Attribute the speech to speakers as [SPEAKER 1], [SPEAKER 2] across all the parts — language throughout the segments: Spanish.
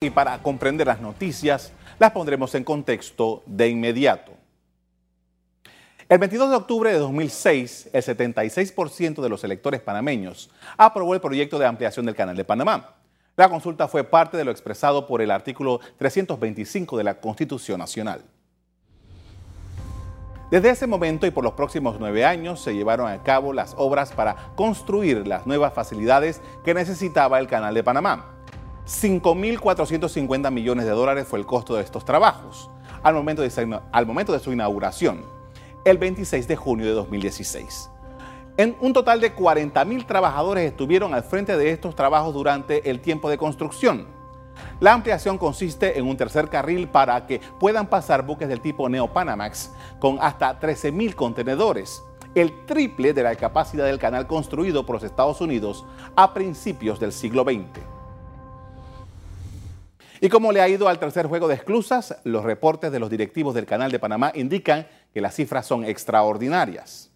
[SPEAKER 1] Y para comprender las noticias, las pondremos en contexto de inmediato. El 22 de octubre de 2006, el 76% de los electores panameños aprobó el proyecto de ampliación del Canal de Panamá. La consulta fue parte de lo expresado por el artículo 325 de la Constitución Nacional. Desde ese momento y por los próximos nueve años se llevaron a cabo las obras para construir las nuevas facilidades que necesitaba el Canal de Panamá. 5.450 millones de dólares fue el costo de estos trabajos al momento de, su inauguración, el 26 de junio de 2016. En un total de 40.000 trabajadores estuvieron al frente de estos trabajos durante el tiempo de construcción. La ampliación consiste en un tercer carril para que puedan pasar buques del tipo Neo-Panamax con hasta 13.000 contenedores, el triple de la capacidad del canal construido por los Estados Unidos a principios del siglo XX. Y como le ha ido al tercer juego de esclusas, los reportes de los directivos del Canal de Panamá indican que las cifras son extraordinarias.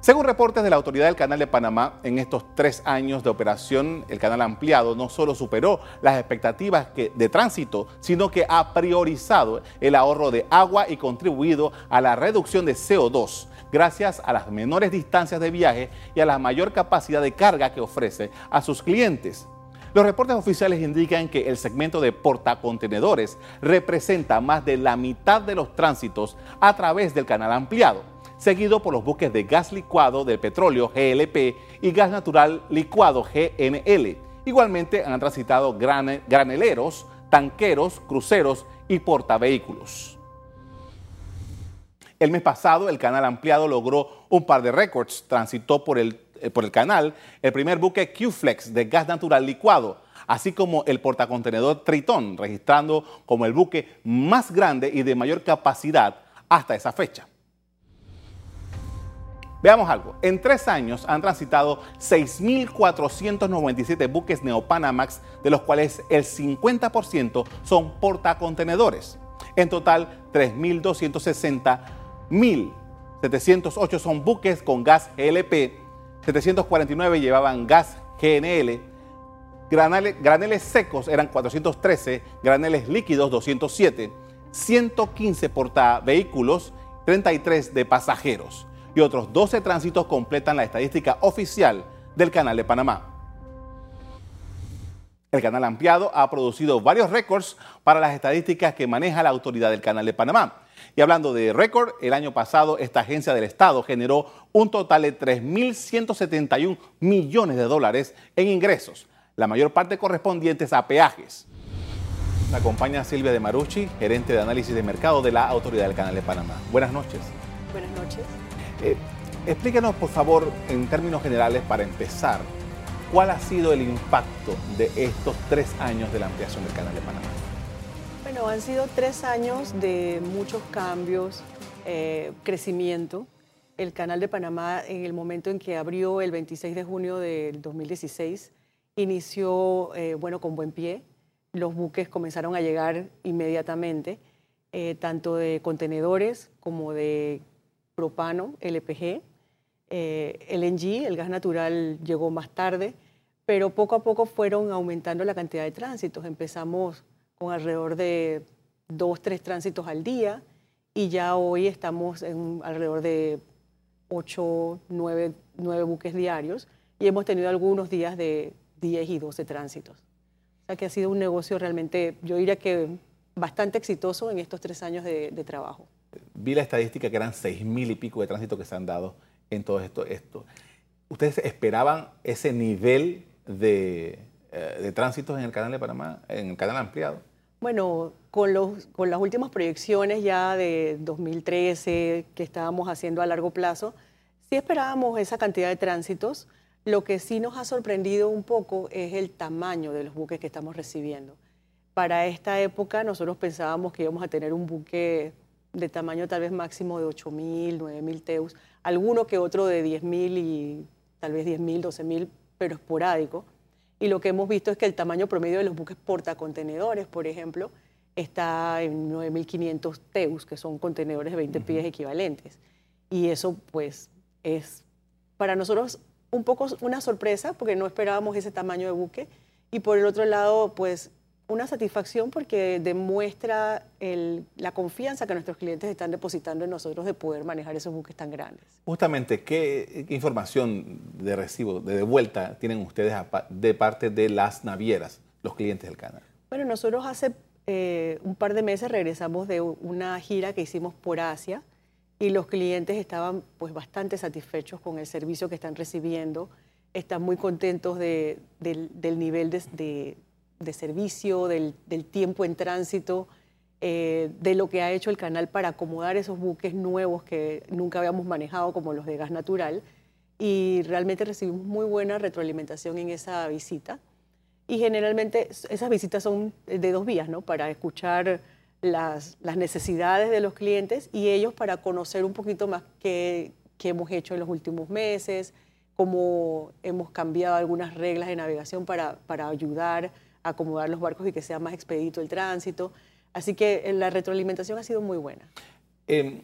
[SPEAKER 1] Según reportes de la Autoridad del Canal de Panamá, en estos tres años de operación, el canal ampliado no solo superó las expectativas de tránsito, sino que ha priorizado el ahorro de agua y contribuido a la reducción de CO2, gracias a las menores distancias de viaje y a la mayor capacidad de carga que ofrece a sus clientes. Los reportes oficiales indican que el segmento de portacontenedores representa más de la mitad de los tránsitos a través del canal ampliado, seguido por los buques de gas licuado de petróleo GLP y gas natural licuado GNL. Igualmente han transitado graneleros, tanqueros, cruceros y portavehículos. El mes pasado, el canal ampliado logró un par de récords. Transitó por el por el canal el primer buque Q-Flex de gas natural licuado, así como el portacontenedor Tritón, registrando como el buque más grande y de mayor capacidad hasta esa fecha. Veamos algo. En tres años han transitado 6.497 buques Neopanamax, de los cuales el 50% son portacontenedores. En total, 3.260, 1.708 son buques con gas LP 749 llevaban gas GNL, graneles, secos eran 413, graneles líquidos 207, 115 portavehículos, 33 de pasajeros y otros 12 tránsitos completan la estadística oficial del Canal de Panamá. El canal ampliado ha producido varios récords para las estadísticas que maneja la autoridad del Canal de Panamá. Y hablando de récord, el año pasado esta agencia del Estado generó un total de 3.171 millones de dólares en ingresos, la mayor parte correspondientes a peajes. La acompaña Silvia de Marucci, gerente de análisis de mercado de la Autoridad del Canal de Panamá. Buenas noches.
[SPEAKER 2] Buenas noches.
[SPEAKER 1] Eh, explíquenos, por favor, en términos generales, para empezar, ¿cuál ha sido el impacto de estos tres años de la ampliación del Canal de Panamá?
[SPEAKER 2] Bueno, han sido tres años de muchos cambios, eh, crecimiento. El Canal de Panamá, en el momento en que abrió el 26 de junio del 2016, inició, eh, bueno, con buen pie. Los buques comenzaron a llegar inmediatamente, eh, tanto de contenedores como de propano, LPG. LNG, el gas natural, llegó más tarde, pero poco a poco fueron aumentando la cantidad de tránsitos. Empezamos con alrededor de dos, tres tránsitos al día y ya hoy estamos en alrededor de ocho, nueve, nueve buques diarios y hemos tenido algunos días de 10 y 12 tránsitos. O sea que ha sido un negocio realmente, yo diría que bastante exitoso en estos tres años de, trabajo.
[SPEAKER 1] Vi la estadística que eran seis mil y pico de tránsitos que se han dado en todo esto. esto. ¿Ustedes esperaban ese nivel de, eh, de tránsitos en el canal de Panamá, en el canal ampliado?
[SPEAKER 2] Bueno, con, los, con las últimas proyecciones ya de 2013 que estábamos haciendo a largo plazo, sí esperábamos esa cantidad de tránsitos. Lo que sí nos ha sorprendido un poco es el tamaño de los buques que estamos recibiendo. Para esta época nosotros pensábamos que íbamos a tener un buque de tamaño tal vez máximo de 8.000, 9.000 teus, alguno que otro de 10.000 y tal vez 10.000, 12.000, pero esporádico. Y lo que hemos visto es que el tamaño promedio de los buques portacontenedores, por ejemplo, está en 9.500 teus, que son contenedores de 20 pies equivalentes. Y eso, pues, es para nosotros un poco una sorpresa, porque no esperábamos ese tamaño de buque. Y por el otro lado, pues una satisfacción porque demuestra la confianza que nuestros clientes están depositando en nosotros de poder manejar esos buques tan grandes.
[SPEAKER 1] Justamente, ¿qué, información de recibo, de vuelta tienen ustedes de parte de las navieras, los clientes del canal?
[SPEAKER 2] Bueno, nosotros hace eh, un par de meses regresamos de una gira que hicimos por Asia y los clientes estaban pues bastante satisfechos con el servicio que están recibiendo, están muy contentos del, nivel de de servicio, del, tiempo en tránsito, eh, de lo que ha hecho el canal para acomodar esos buques nuevos que nunca habíamos manejado, como los de gas natural. Y realmente recibimos muy buena retroalimentación en esa visita. Y generalmente esas visitas son de dos vías, ¿no? Para escuchar las, necesidades de los clientes y ellos para conocer un poquito más qué, qué hemos hecho en los últimos meses, cómo hemos cambiado algunas reglas de navegación para, para ayudar acomodar los barcos y que sea más expedito el tránsito. Así que eh, la retroalimentación ha sido muy buena.
[SPEAKER 1] Em,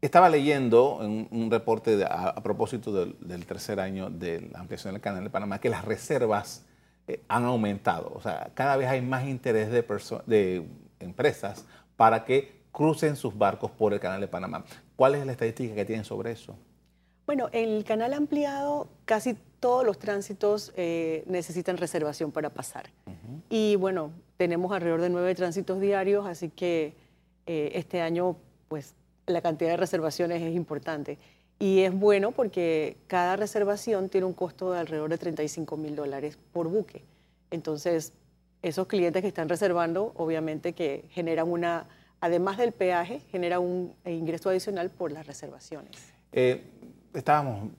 [SPEAKER 1] estaba leyendo en un reporte a, propósito del, tercer año de la ampliación del canal de Panamá que las reservas eh, han aumentado. O sea, cada vez hay más interés de, de empresas para que crucen sus barcos por el canal de Panamá. ¿Cuál es la estadística que tienen sobre eso?
[SPEAKER 2] Bueno, en el canal ampliado casi todos los tránsitos eh, necesitan reservación para pasar. Y bueno, tenemos alrededor de nueve tránsitos diarios, así que eh, este año pues la cantidad de reservaciones es importante. Y es bueno porque cada reservación tiene un costo de alrededor de 35 mil dólares por buque. Entonces, esos clientes que están reservando, obviamente que generan una, además del peaje, genera un ingreso adicional por las reservaciones.
[SPEAKER 1] Eh, estábamos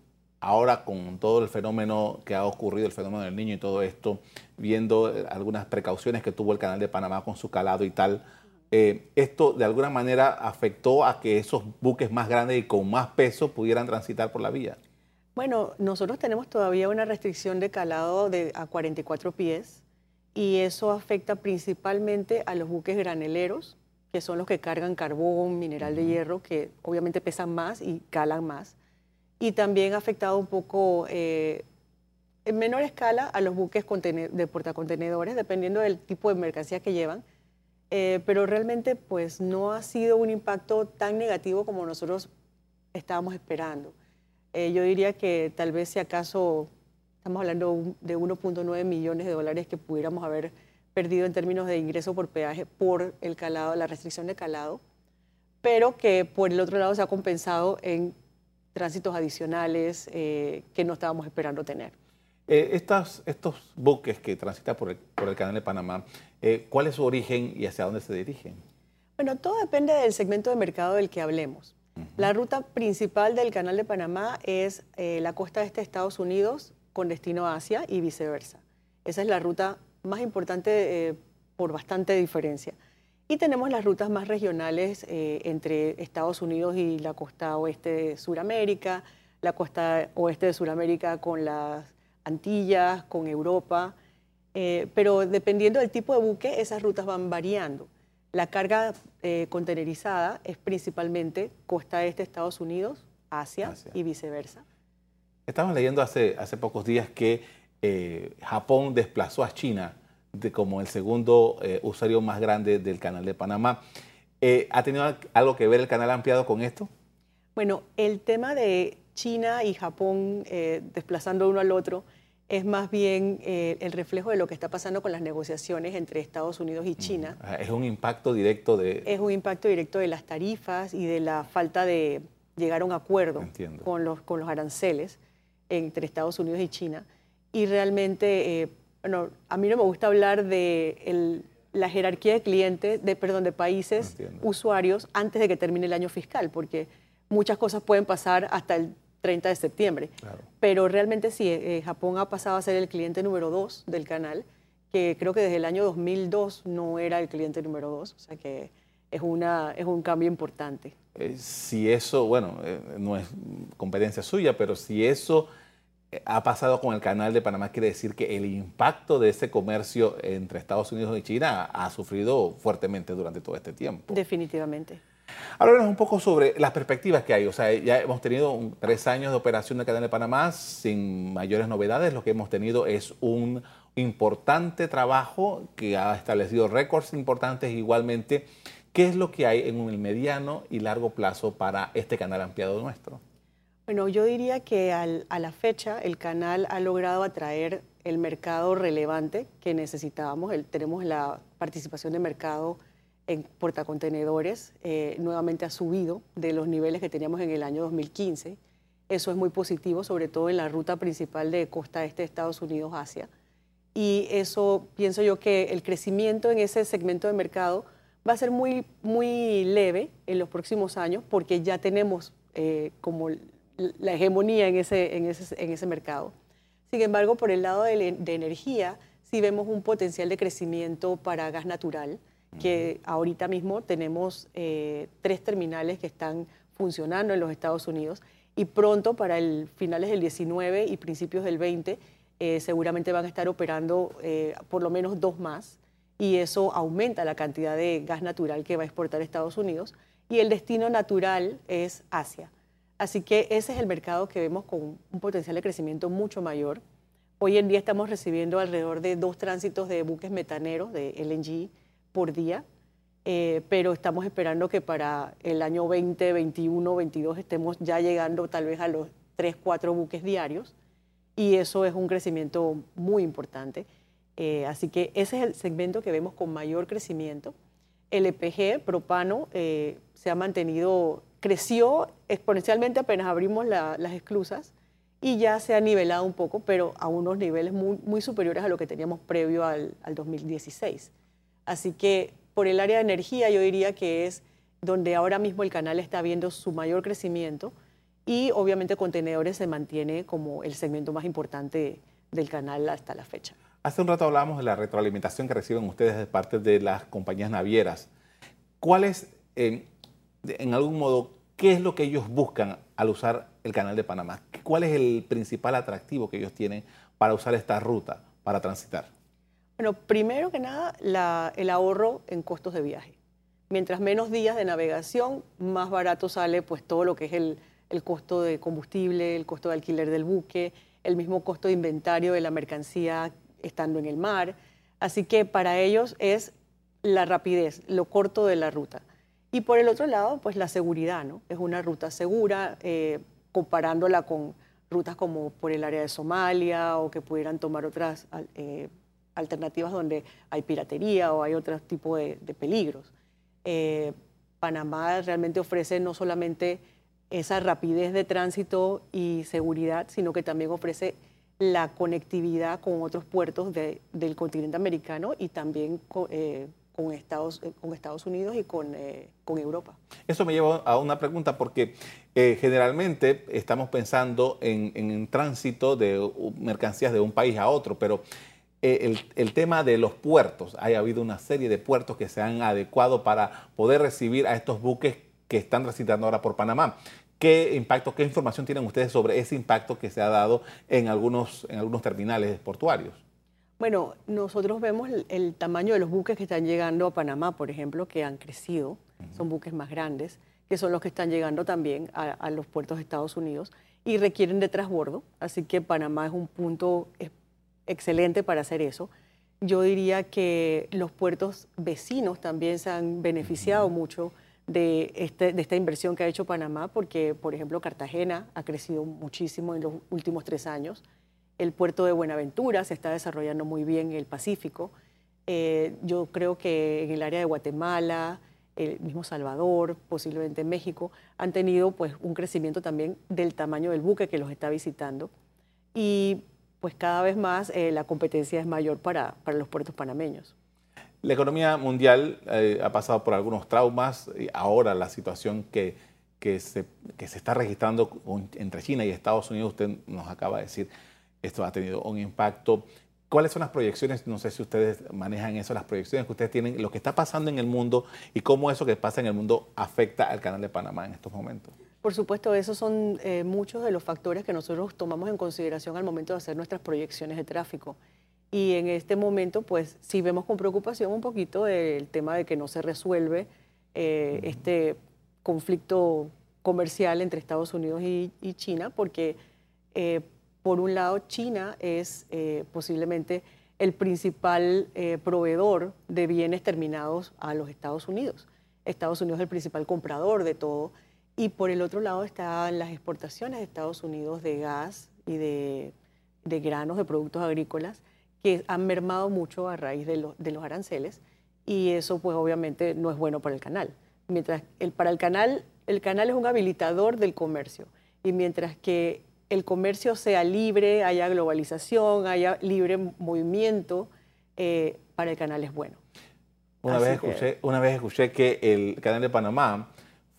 [SPEAKER 1] ahora con todo el fenómeno que ha ocurrido, el fenómeno del niño y todo esto, viendo eh, algunas precauciones que tuvo el canal de Panamá con su calado y tal, eh, esto de alguna manera afectó a que esos buques más grandes y con más peso pudieran transitar por la vía.
[SPEAKER 2] Bueno, nosotros tenemos todavía una restricción de calado de a 44 pies y eso afecta principalmente a los buques graneleros, que son los que cargan carbón, mineral de hierro, que obviamente pesan más y calan más y también ha afectado un poco eh, en menor escala a los buques de portacontenedores, dependiendo del tipo de mercancía que llevan. Eh, pero realmente pues no ha sido un impacto tan negativo como nosotros estábamos esperando. Eh, yo diría que tal vez si acaso estamos hablando de 1.9 millones de dólares que pudiéramos haber perdido en términos de ingreso por peaje por el calado, la restricción de calado, pero que por el otro lado se ha compensado en tránsitos adicionales eh, que no estábamos esperando tener.
[SPEAKER 1] Eh, estos buques que transitan por el, canal de Panamá, eh, ¿cuál es su origen y hacia dónde se dirigen?
[SPEAKER 2] Bueno, todo depende del segmento de mercado del que hablemos. La ruta principal del canal de Panamá es la costa este de Estados Unidos con destino a Asia y viceversa. Esa es la ruta más importante por bastante diferencia. Y tenemos las rutas más regionales eh, entre Estados Unidos y la costa oeste de Sudamérica, la costa oeste de Sudamérica con las Antillas, con Europa. Eh, pero dependiendo del tipo de buque, esas rutas van variando. La carga eh, contenerizada es principalmente costa este de Estados Unidos, Asia, y viceversa.
[SPEAKER 1] Estamos leyendo hace, hace pocos días que Japón desplazó a China de como el segundo eh, usuario más grande del canal de Panamá. Eh, ¿Ha tenido algo que ver el canal ampliado con esto?
[SPEAKER 2] Bueno, el tema de China y Japón eh, desplazando uno al otro es más bien el reflejo de lo que está pasando con las negociaciones entre Estados Unidos y China.
[SPEAKER 1] Es un impacto directo de...
[SPEAKER 2] Es un impacto directo de las tarifas y de la falta de llegar a un acuerdo con los, con los aranceles entre Estados Unidos y China. Y realmente bueno, a mí no me gusta hablar de la jerarquía de clientes, de, perdón, de países, usuarios, antes de que termine el año fiscal, porque muchas cosas pueden pasar hasta el 30 de septiembre. Pero realmente sí, eh, Japón ha pasado a ser el cliente número dos del canal, que creo que desde el año 2002 no era el cliente número dos, o sea que es, una, es un cambio importante.
[SPEAKER 1] Eh, si eso, bueno, eh, no es competencia suya, pero si eso ha pasado con el canal de Panamá quiere decir que el impacto de ese comercio entre Estados Unidos y China ha sufrido fuertemente durante todo este tiempo.
[SPEAKER 2] Definitivamente.
[SPEAKER 1] Háblanos un poco sobre las perspectivas que hay. O sea, ya hemos tenido tres años de operación del canal de Panamá sin mayores novedades. Lo que hemos tenido es un, importante trabajo que ha establecido récords importantes igualmente. ¿Qué es lo que hay en un mediano y largo plazo para este canal ampliado nuestro?
[SPEAKER 2] Bueno, yo diría que a la fecha el canal ha logrado atraer el mercado relevante que necesitábamos. tenemos la participación de mercado en portacontenedores, eh, nuevamente ha subido de los niveles que teníamos en el año 2015. Eso es muy positivo, sobre todo en la ruta principal de costa este de Estados Unidos-Asia. Y eso pienso yo que el crecimiento en ese segmento de mercado va a ser muy, muy leve en los próximos años porque ya tenemos eh, como la hegemonía en ese, en, ese, en ese, mercado. Sin embargo, por el lado de, de, energía, sí vemos un potencial de crecimiento para gas natural, que ahorita mismo tenemos eh, tres terminales que están funcionando en los Estados Unidos y pronto para el finales del 19 y principios del 20 eh, seguramente van a estar operando por lo menos dos más y eso aumenta la cantidad de gas natural que va a exportar Estados Unidos y el destino natural es Asia. Así que ese es el mercado que vemos con un potencial de crecimiento mucho mayor. Hoy en día estamos recibiendo alrededor de dos tránsitos de buques metaneros de LNG por día, eh, pero estamos esperando que para el año 20, 21, 22 estemos ya llegando tal vez a los 3, 4 buques diarios y eso es un crecimiento muy importante. Eh, así que ese es el segmento que vemos con mayor crecimiento. El EPG, propano, eh, se ha mantenido, creció exponencialmente apenas abrimos las esclusas y ya se ha nivelado un poco, pero a unos niveles muy, superiores a lo que teníamos previo al, al 2016. Así que por el área de energía yo diría que es donde ahora mismo el canal está viendo su mayor crecimiento y obviamente contenedores se mantiene como el segmento más importante del canal hasta la fecha.
[SPEAKER 1] Hace un rato hablábamos de la retroalimentación que reciben ustedes de parte de las compañías navieras. ¿Cuál es, en algún modo, qué es lo que ellos buscan al usar el canal de Panamá? ¿Cuál es el principal atractivo que ellos tienen para usar esta ruta, para transitar?
[SPEAKER 2] Bueno, primero que nada, el ahorro en costos de viaje. Mientras menos días de navegación, más barato sale pues todo lo que es el, el costo de combustible, el costo de alquiler del buque, el mismo costo de inventario de la mercancía estando en el mar. Así que para ellos es la rapidez, lo corto de la ruta. Y por el otro lado, pues la seguridad, ¿no? Es una ruta segura, eh, comparándola con rutas como por el área de Somalia o que pudieran tomar otras eh, alternativas donde hay piratería o hay otro tipo de, peligros. Eh, Panamá realmente ofrece no solamente esa rapidez de tránsito y seguridad, sino que también ofrece la conectividad con otros puertos del continente americano y también eh, con, Estados, eh, con Estados Unidos y con, eh, con, Europa.
[SPEAKER 1] Eso me lleva a una pregunta porque generalmente estamos pensando en, tránsito de mercancías de un país a otro, pero el, tema de los puertos, ha habido una serie de puertos que se han adecuado para poder recibir a estos buques que están transitando ahora por Panamá. ¿Qué impacto, qué información tienen ustedes sobre ese impacto que se ha dado en algunos, en algunos terminales portuarios?
[SPEAKER 2] Bueno, nosotros vemos el, tamaño de los buques que están llegando a Panamá, por ejemplo, que han crecido, son buques más grandes, que son los que están llegando también a, los puertos de Estados Unidos y requieren de transbordo, así que Panamá es un punto excelente para hacer eso. Yo diría que los puertos vecinos también se han beneficiado mucho de, este, de esta inversión que ha hecho Panamá, porque, por ejemplo, Cartagena ha crecido muchísimo en los últimos tres años. El puerto de Buenaventura se está desarrollando muy bien en el Pacífico. Eh, yo creo que en el área de Guatemala, el mismo Salvador, posiblemente México, han tenido pues, un crecimiento también del tamaño del buque que los está visitando. Y pues cada vez más eh, la competencia es mayor para, para los puertos panameños.
[SPEAKER 1] La economía mundial eh, ha pasado por algunos traumas y ahora la situación que, que, se, que se está registrando entre China y Estados Unidos, usted nos acaba de decir, esto ha tenido un impacto. ¿Cuáles son las proyecciones? No sé si ustedes manejan eso, las proyecciones que ustedes tienen, lo que está pasando en el mundo y cómo eso que pasa en el mundo afecta al canal de Panamá en estos momentos.
[SPEAKER 2] Por supuesto, esos son eh, muchos de los factores que nosotros tomamos en consideración al momento de hacer nuestras proyecciones de tráfico. Y en este momento, pues sí vemos con preocupación un poquito el tema de que no se resuelve eh, este conflicto comercial entre Estados Unidos y, China, porque eh, por un lado China es eh, posiblemente el principal eh, proveedor de bienes terminados a los Estados Unidos. Estados Unidos es el principal comprador de todo. Y por el otro lado están las exportaciones de Estados Unidos de gas y de, granos, de productos agrícolas, que han mermado mucho a raíz de, de, los aranceles. Y eso pues obviamente no es bueno para el canal. Mientras el, para el canal, el canal es un habilitador del comercio. Y mientras que el comercio sea libre, haya globalización, haya libre movimiento, eh, para el canal es bueno.
[SPEAKER 1] Una vez, escuché, una vez escuché que el canal de Panamá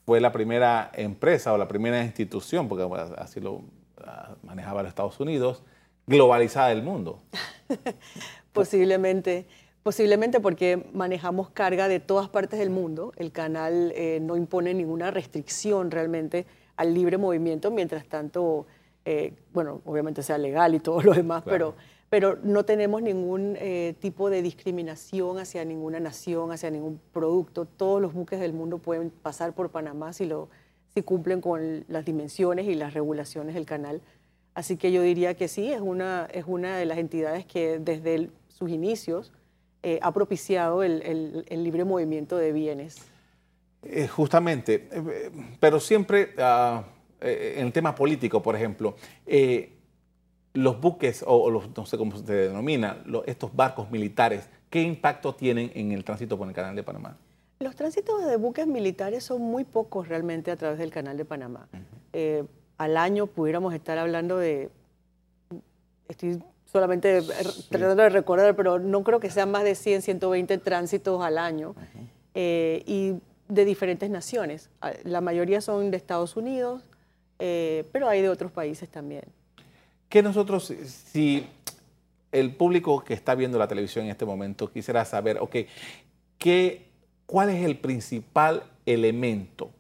[SPEAKER 1] fue la primera empresa o la primera institución, porque así lo ah, manejaba los Estados Unidos, globalizada del mundo.
[SPEAKER 2] posiblemente, posiblemente porque manejamos carga de todas partes del mundo. El canal eh, no impone ninguna restricción realmente al libre movimiento, mientras tanto, eh, bueno, obviamente sea legal y todo lo demás, pero pero no tenemos ningún eh, tipo de discriminación hacia ninguna nación, hacia ningún producto. Todos los buques del mundo pueden pasar por Panamá si, lo, si cumplen con las dimensiones y las regulaciones del canal. Así que yo diría que sí, es una, es una de las entidades que desde sus inicios eh, ha propiciado el, libre movimiento de bienes.
[SPEAKER 1] Eh, justamente, pero siempre ah, en el tema político, por ejemplo, los buques, o, los, no sé cómo se denomina, estos barcos militares, ¿qué impacto tienen en el tránsito por el Canal de Panamá?
[SPEAKER 2] Los tránsitos de buques militares son muy pocos realmente a través del Canal de Panamá. Eh, al año pudiéramos estar hablando de, estoy solamente tratando de recordar, pero no creo que sean más de 100, 120 tránsitos al año, eh, y de diferentes naciones. La mayoría son de Estados Unidos, eh, pero hay de otros países también
[SPEAKER 1] que nosotros, si el público que está viendo la televisión en este momento quisiera saber, ok, ¿qué, ¿cuál es el principal elemento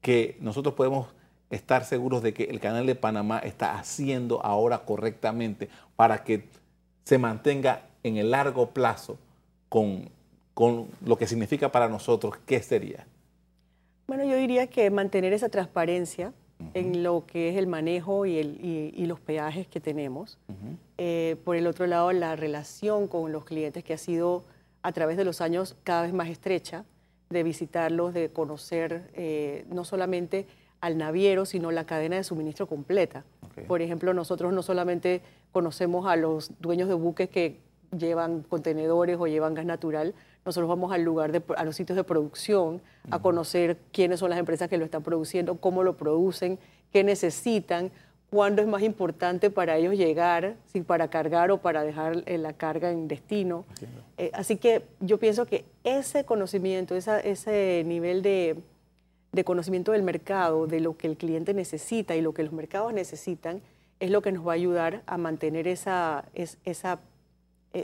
[SPEAKER 1] que nosotros podemos estar seguros de que el canal de Panamá está haciendo ahora correctamente para que se mantenga en el largo plazo con, con lo que significa para nosotros? ¿Qué sería?
[SPEAKER 2] Bueno, yo diría que mantener esa transparencia, en lo que es el manejo y, el, los peajes que tenemos. Eh, por el otro lado, la relación con los clientes que ha sido a través de los años cada vez más estrecha, de visitarlos, de conocer eh, no solamente al naviero, sino la cadena de suministro completa. Por ejemplo, nosotros no solamente conocemos a los dueños de buques que llevan contenedores o llevan gas natural, nosotros vamos al lugar de, a los sitios de producción a conocer quiénes son las empresas que lo están produciendo, cómo lo producen, qué necesitan, cuándo es más importante para ellos llegar, si para cargar o para dejar eh, la carga en destino. Eh, así que yo pienso que ese conocimiento, ese nivel de, conocimiento del mercado, de lo que el cliente necesita y lo que los mercados necesitan, es lo que nos va a ayudar a mantener esa, esa e-,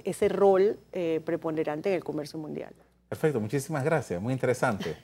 [SPEAKER 2] ese rol eh, preponderante en el comercio mundial.
[SPEAKER 1] Perfecto, muchísimas gracias, muy interesante.